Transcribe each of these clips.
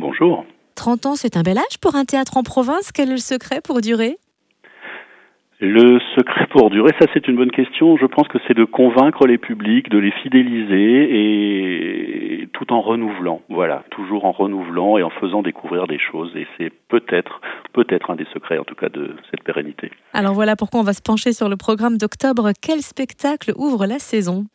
Bonjour. 30 ans, c'est un bel âge pour un théâtre en province. Quel est le secret pour durer? Le secret pour durer, ça c'est une bonne question. Je pense que c'est de convaincre les publics, de les fidéliser et tout en renouvelant. Voilà, toujours en renouvelant et en faisant découvrir des choses. Et c'est peut-être, peut-être un des secrets en tout cas de cette pérennité. Alors voilà pourquoi on va se pencher sur le programme d'octobre. Quel spectacle ouvre la saison?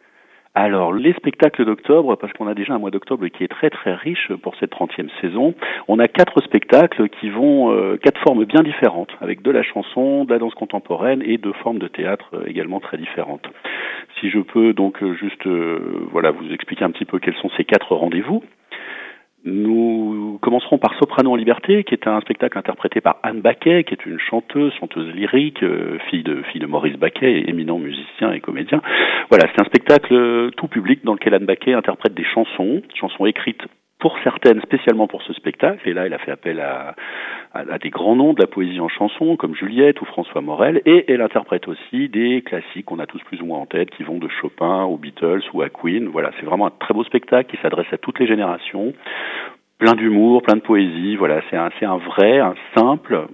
Alors, les spectacles d'octobre, parce qu'on a déjà un mois d'octobre qui est très très riche pour cette 30e saison, on a quatre spectacles qui vont, euh, quatre formes bien différentes, avec de la chanson, de la danse contemporaine et deux formes de théâtre euh, également très différentes. Si je peux donc euh, juste voilà vous expliquer un petit peu quels sont ces quatre rendez-vous. Nous commencerons par Soprano en liberté, qui est un spectacle interprété par Anne Baquet, qui est une chanteuse, chanteuse lyrique, euh, fille de fille de Maurice Baquet, éminent musicien et comédien. Voilà, c'est un spectacle euh, tout public dans lequel Anne Baquet interprète des chansons, chansons écrites pour certaines spécialement pour ce spectacle, et là elle a fait appel à, à, des grands noms de la poésie en chanson, comme Juliette ou François Morel, et elle interprète aussi des classiques qu'on a tous plus ou moins en tête, qui vont de Chopin aux Beatles ou à Queen. Voilà, c'est vraiment un très beau spectacle qui s'adresse à toutes les générations, plein d'humour, plein de poésie. Voilà, c'est un, c'est un vrai, un simple,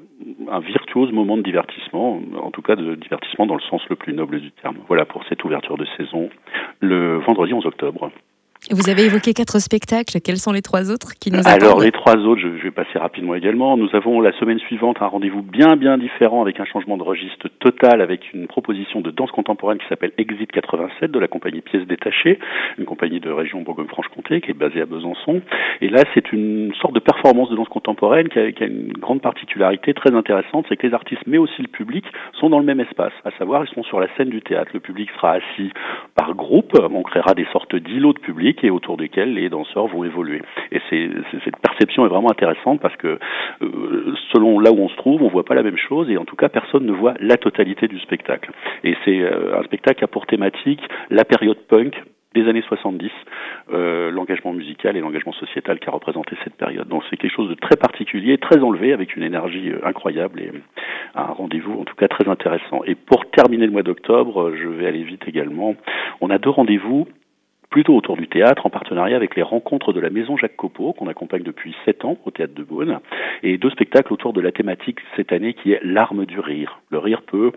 un virtuose moment de divertissement, en tout cas de divertissement dans le sens le plus noble du terme. Voilà pour cette ouverture de saison le vendredi 11 octobre. Vous avez évoqué quatre spectacles. Quels sont les trois autres qui nous Alors les trois autres, je, vais passer rapidement également. Nous avons la semaine suivante un rendez-vous bien bien différent avec un changement de registre total, avec une proposition de danse contemporaine qui s'appelle Exit 87 de la compagnie Pièces Détachées, une compagnie de région Bourgogne-Franche-Comté qui est basée à Besançon. Et là, c'est une sorte de performance de danse contemporaine qui a, qui a une grande particularité très intéressante, c'est que les artistes, mais aussi le public, sont dans le même espace. À savoir, ils sont sur la scène du théâtre. Le public sera assis par groupe. On créera des sortes d'îlots de public et autour desquels les danseurs vont évoluer. Et c'est, cette perception est vraiment intéressante parce que euh, selon là où on se trouve, on voit pas la même chose et en tout cas personne ne voit la totalité du spectacle. Et c'est euh, un spectacle qui a pour thématique la période punk des années 70, euh, l'engagement musical et l'engagement sociétal qui a représenté cette période. Donc c'est quelque chose de très particulier, très enlevé, avec une énergie incroyable et un rendez-vous en tout cas très intéressant. Et pour terminer le mois d'octobre, je vais aller vite également, on a deux rendez-vous plutôt autour du théâtre, en partenariat avec les rencontres de la Maison Jacques Copeau, qu'on accompagne depuis sept ans au Théâtre de Beaune, et deux spectacles autour de la thématique cette année qui est l'arme du rire. Le rire peut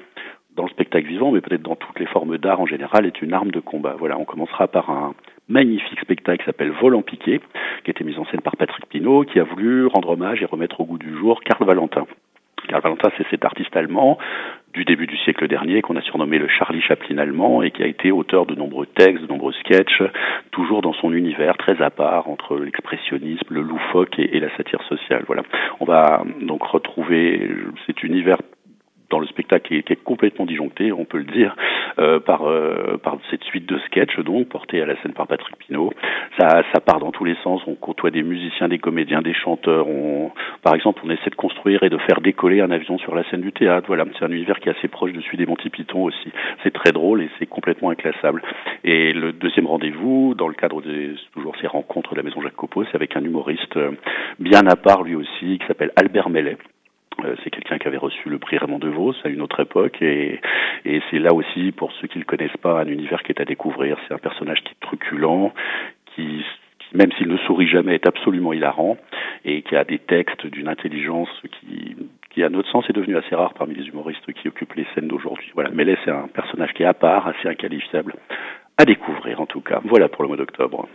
dans le spectacle vivant, mais peut-être dans toutes les formes d'art en général, est une arme de combat. Voilà, on commencera par un magnifique spectacle qui s'appelle Volant piqué, qui a été mis en scène par Patrick Pinault, qui a voulu rendre hommage et remettre au goût du jour Karl Valentin. Karl Valentin, c'est cet artiste allemand du début du siècle dernier qu'on a surnommé le Charlie Chaplin allemand et qui a été auteur de nombreux textes, de nombreux sketchs, toujours dans son univers très à part entre l'expressionnisme, le loufoque et, et la satire sociale. Voilà. On va donc retrouver cet univers dans le spectacle qui est, complètement disjoncté, on peut le dire, euh, par, euh, par cette suite de sketchs donc portée à la scène par Patrick Pinault. Ça, part dans tous les sens. On côtoie des musiciens, des comédiens, des chanteurs. Par exemple, on essaie de construire et de faire décoller un avion sur la scène du théâtre. Voilà, c'est un univers qui est assez proche de celui des Monty Python aussi. C'est très drôle et c'est complètement inclassable. Et le deuxième rendez-vous, dans le cadre de toujours ces rencontres de la Maison Jacques Copeau, c'est avec un humoriste euh, bien à part lui aussi, qui s'appelle Albert Mellet c'est quelqu'un qui avait reçu le prix Raymond DeVos à une autre époque et, et c'est là aussi, pour ceux qui ne le connaissent pas, un univers qui est à découvrir. C'est un personnage qui est truculent, qui, même s'il ne sourit jamais, est absolument hilarant et qui a des textes d'une intelligence qui, qui, à notre sens, est devenu assez rare parmi les humoristes qui occupent les scènes d'aujourd'hui. Voilà, là c'est un personnage qui est à part, assez inqualifiable, à découvrir en tout cas. Voilà pour le mois d'octobre.